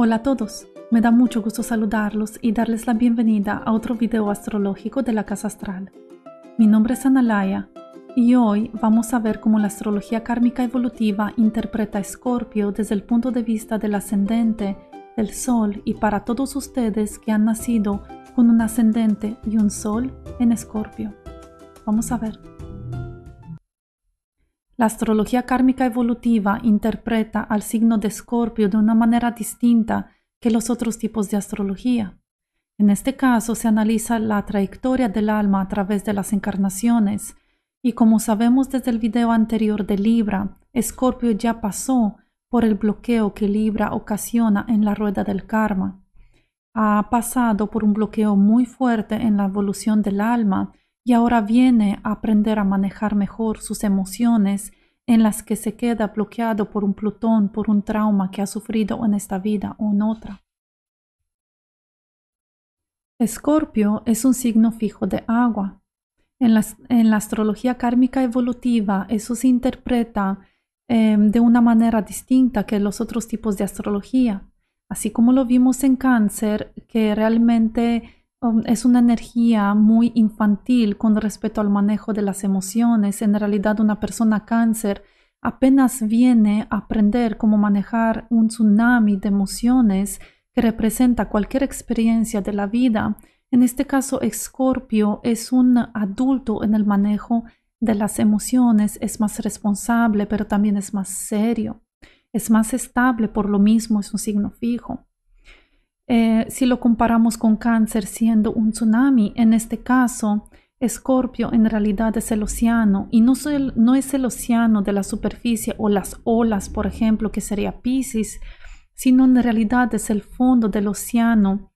Hola a todos, me da mucho gusto saludarlos y darles la bienvenida a otro video astrológico de la Casa Astral. Mi nombre es Analaya y hoy vamos a ver cómo la astrología kármica evolutiva interpreta a Escorpio desde el punto de vista del ascendente, del Sol y para todos ustedes que han nacido con un ascendente y un Sol en Escorpio. Vamos a ver. La astrología kármica evolutiva interpreta al signo de Escorpio de una manera distinta que los otros tipos de astrología. En este caso se analiza la trayectoria del alma a través de las encarnaciones y como sabemos desde el video anterior de Libra, Escorpio ya pasó por el bloqueo que Libra ocasiona en la rueda del karma. Ha pasado por un bloqueo muy fuerte en la evolución del alma y ahora viene a aprender a manejar mejor sus emociones en las que se queda bloqueado por un Plutón, por un trauma que ha sufrido en esta vida o en otra. Escorpio es un signo fijo de agua. En la, astrología kármica evolutiva eso se interpreta em, de una manera distinta que los otros tipos de astrología. Así como lo vimos en cáncer, que realmente es una energía muy infantil con respecto al manejo de las emociones. En realidad una persona cáncer apenas viene a aprender cómo manejar un tsunami de emociones que representa cualquier experiencia de la vida. En este caso, Escorpio es un adulto en el manejo de las emociones, es más responsable, pero también es más serio, es más estable, por lo mismo es un signo fijo. Eh, si lo comparamos con cáncer siendo un tsunami, en este caso, Escorpio en realidad es el océano y no, no, es el océano de la superficie o las olas, por ejemplo, que sería Pisces, sino en realidad es el fondo del océano.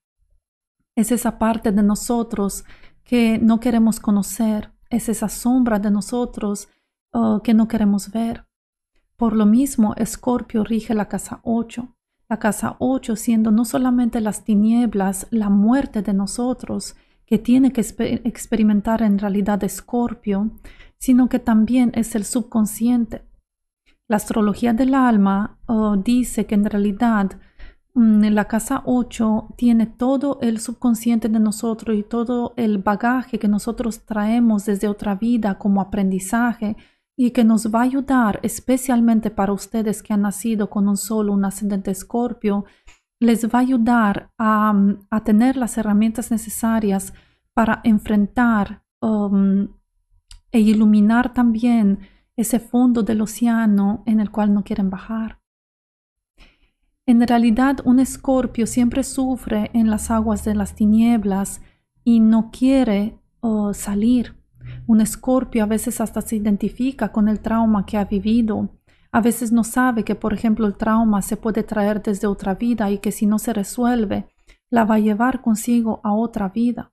Es esa parte de nosotros que no queremos conocer, es esa sombra de nosotros oh, que no queremos ver. Por lo mismo, Escorpio rige la casa 8 la casa 8 siendo no solamente las tinieblas, la muerte de nosotros, que tiene que experimentar en realidad Escorpio, sino que también es el subconsciente. La astrología del alma oh, dice que en realidad mm, la casa 8 tiene todo el subconsciente de nosotros y todo el bagaje que nosotros traemos desde otra vida como aprendizaje, y que nos va a ayudar especialmente para ustedes que han nacido con un solo, un ascendente escorpio, les va a ayudar a, tener las herramientas necesarias para enfrentar um, e iluminar también ese fondo del océano en el cual no quieren bajar. En realidad, un escorpio siempre sufre en las aguas de las tinieblas y no quiere uh, salir un escorpio a veces hasta se identifica con el trauma que ha vivido. A veces no sabe que, por ejemplo, el trauma se puede traer desde otra vida y que si no se resuelve, la va a llevar consigo a otra vida.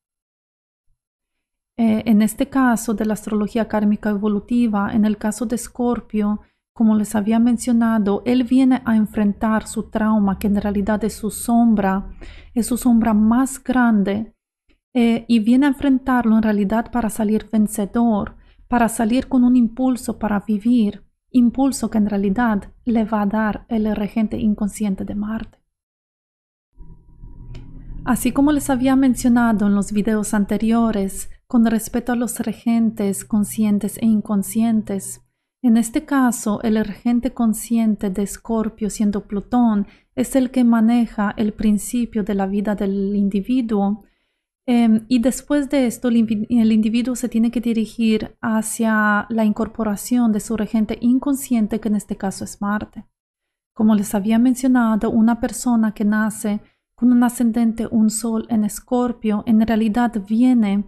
Eh, en este caso de la astrología kármica evolutiva, en el caso de Escorpio, como les había mencionado, él viene a enfrentar su trauma, que en realidad es su sombra, es su sombra más grande eh, y viene a enfrentarlo en realidad para salir vencedor, para salir con un impulso para vivir, impulso que en realidad le va a dar el regente inconsciente de Marte. Así como les había mencionado en los videos anteriores con respecto a los regentes conscientes e inconscientes, en este caso el regente consciente de Escorpio siendo Plutón es el que maneja el principio de la vida del individuo Em, y después de esto, el, individuo se tiene que dirigir hacia la incorporación de su regente inconsciente, que en este caso es Marte. Como les había mencionado, una persona que nace con un ascendente, un sol en escorpio, en realidad viene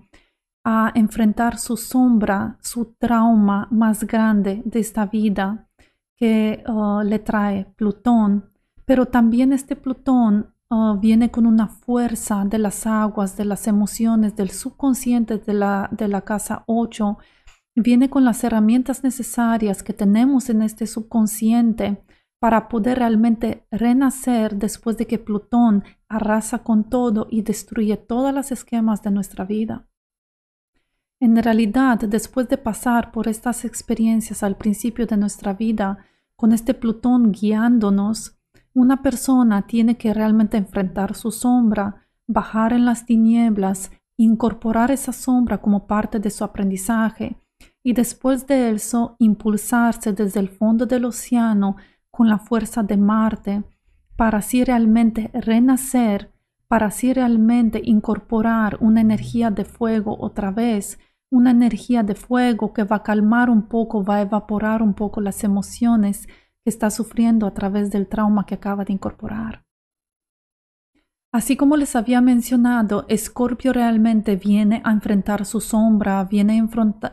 a enfrentar su sombra, su trauma más grande de esta vida que uh, le trae Plutón. Pero también este Plutón Oh, viene con una fuerza de las aguas, de las emociones, del subconsciente de la, de la casa 8. Viene con las herramientas necesarias que tenemos en este subconsciente para poder realmente renacer después de que Plutón arrasa con todo y destruye todas las esquemas de nuestra vida. En realidad, después de pasar por estas experiencias al principio de nuestra vida, con este Plutón guiándonos, una persona tiene que realmente enfrentar su sombra, bajar en las tinieblas, incorporar esa sombra como parte de su aprendizaje y después de eso impulsarse desde el fondo del océano con la fuerza de Marte para así realmente renacer, para así realmente incorporar una energía de fuego otra vez, una energía de fuego que va a calmar un poco, va a evaporar un poco las emociones que está sufriendo a través del trauma que acaba de incorporar. Así como les había mencionado, Escorpio realmente viene a enfrentar su sombra, viene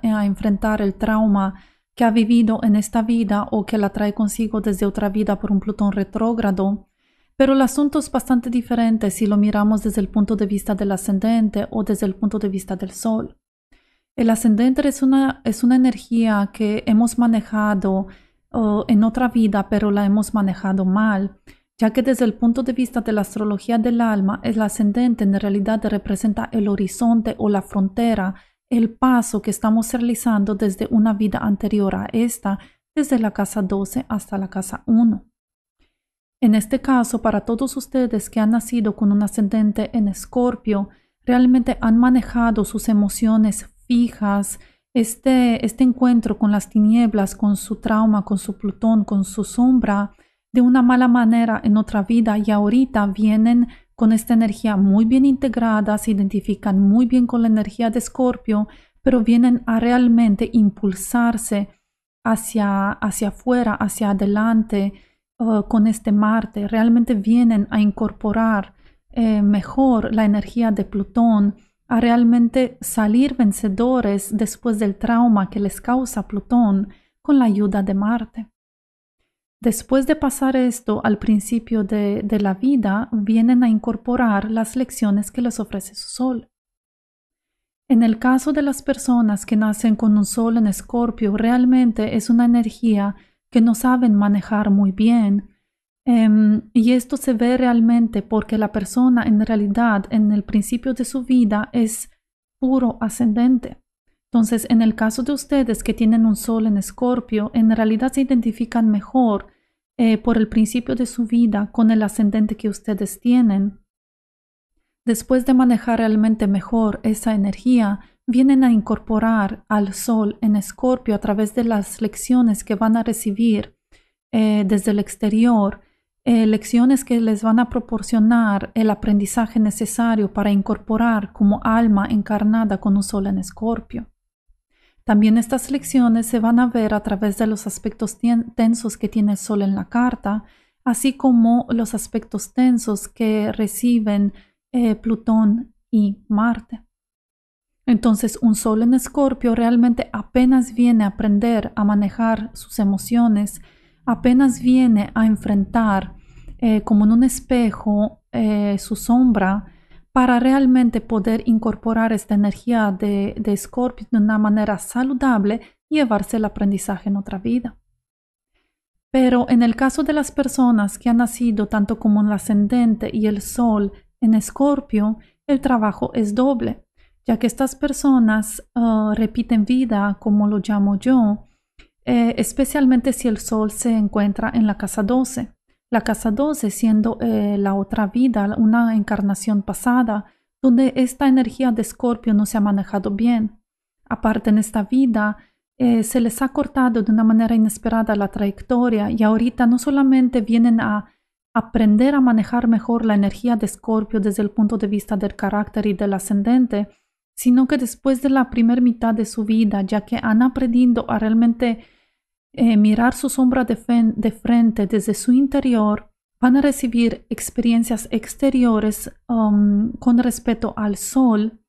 a, enfrentar el trauma que ha vivido en esta vida o que la trae consigo desde otra vida por un Plutón retrógrado. Pero el asunto es bastante diferente si lo miramos desde el punto de vista del ascendente o desde el punto de vista del Sol. El ascendente es una, es una energía que hemos manejado en otra vida, pero la hemos manejado mal ya que desde el punto de vista de la astrología del alma, el ascendente en realidad representa el horizonte o la frontera, el paso que estamos realizando desde una vida anterior a esta, desde la casa 12 hasta la casa 1. En este caso, para todos ustedes que han nacido con un ascendente en Escorpio, realmente han manejado sus emociones fijas, este, este encuentro con las tinieblas, con su trauma, con su Plutón, con su sombra, de una mala manera en otra vida y ahorita vienen con esta energía muy bien integrada, se identifican muy bien con la energía de Escorpio, pero vienen a realmente impulsarse hacia, hacia afuera, hacia adelante uh, con este Marte, realmente vienen a incorporar eh, mejor la energía de Plutón, a realmente salir vencedores después del trauma que les causa Plutón con la ayuda de Marte. Después de pasar esto al principio de, la vida, vienen a incorporar las lecciones que les ofrece su sol. En el caso de las personas que nacen con un sol en escorpio, realmente es una energía que no saben manejar muy bien. Em, y esto se ve realmente porque la persona en realidad en el principio de su vida es puro ascendente. Entonces, en el caso de ustedes que tienen un sol en escorpio, en realidad se identifican mejor eh, por el principio de su vida con el ascendente que ustedes tienen. Después de manejar realmente mejor esa energía, vienen a incorporar al sol en escorpio a través de las lecciones que van a recibir eh, desde el exterior, eh, lecciones que les van a proporcionar el aprendizaje necesario para incorporar como alma encarnada con un sol en escorpio. También estas lecciones se van a ver a través de los aspectos tensos que tiene el Sol en la carta, así como los aspectos tensos que reciben eh, Plutón y Marte. Entonces, un Sol en Escorpio realmente apenas viene a aprender a manejar sus emociones, apenas viene a enfrentar eh, como en un espejo eh, su sombra, para realmente poder incorporar esta energía de, de Scorpio de una manera saludable y llevarse el aprendizaje en otra vida. Pero en el caso de las personas que han nacido tanto como el ascendente y el sol en Escorpio, el trabajo es doble, ya que estas personas uh, repiten vida, como lo llamo yo, eh, especialmente si el sol se encuentra en la casa 12. La casa 12 siendo eh, la otra vida, una encarnación pasada, donde esta energía de Escorpio no se ha manejado bien. Aparte en esta vida, eh, se les ha cortado de una manera inesperada la trayectoria y ahorita no solamente vienen a aprender a manejar mejor la energía de Escorpio desde el punto de vista del carácter y del ascendente, sino que después de la primera mitad de su vida, ya que han aprendido a realmente eh, mirar su sombra de, frente desde su interior, van a recibir experiencias exteriores um, con respecto al sol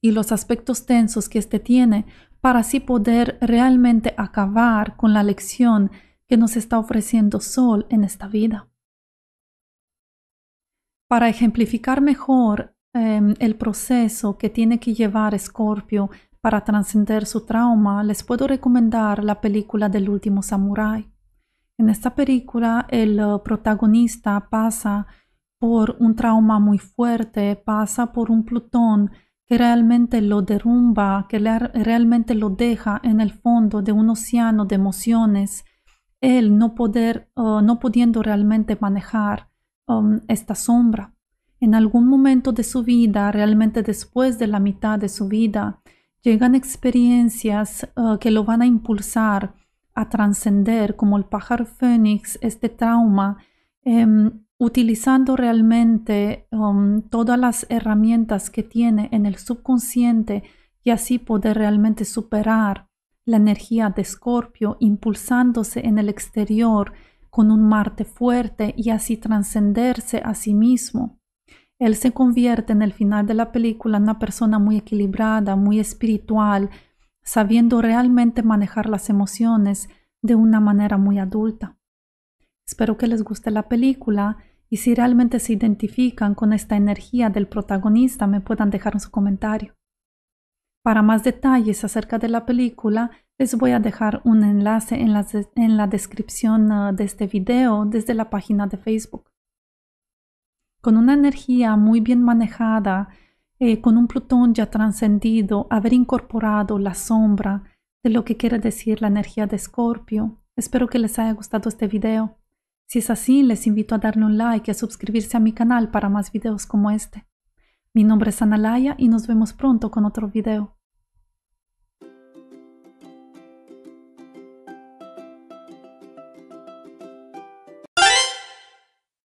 y los aspectos tensos que éste tiene para así poder realmente acabar con la lección que nos está ofreciendo Sol en esta vida. Para ejemplificar mejor em, el proceso que tiene que llevar Escorpio para trascender su trauma, les puedo recomendar la película del último samurái. En esta película, el uh, protagonista pasa por un trauma muy fuerte, pasa por un Plutón que realmente lo derrumba, que realmente lo deja en el fondo de un océano de emociones él no poder, uh, no pudiendo realmente manejar um, esta sombra. En algún momento de su vida, realmente después de la mitad de su vida, llegan experiencias uh, que lo van a impulsar a trascender como el pájaro fénix este trauma, em, utilizando realmente um, todas las herramientas que tiene en el subconsciente y así poder realmente superar la energía de Escorpio, impulsándose en el exterior con un Marte fuerte y así trascenderse a sí mismo. Él se convierte en el final de la película en una persona muy equilibrada, muy espiritual, sabiendo realmente manejar las emociones de una manera muy adulta. Espero que les guste la película y si realmente se identifican con esta energía del protagonista me puedan dejar su comentario. Para más detalles acerca de la película, les voy a dejar un enlace en la, descripción uh, de este video desde la página de Facebook. Con una energía muy bien manejada, eh, con un Plutón ya trascendido, haber incorporado la sombra de lo que quiere decir la energía de Escorpio. Espero que les haya gustado este video. Si es así, les invito a darle un like y a suscribirse a mi canal para más videos como este. Mi nombre es Analaya y nos vemos pronto con otro video.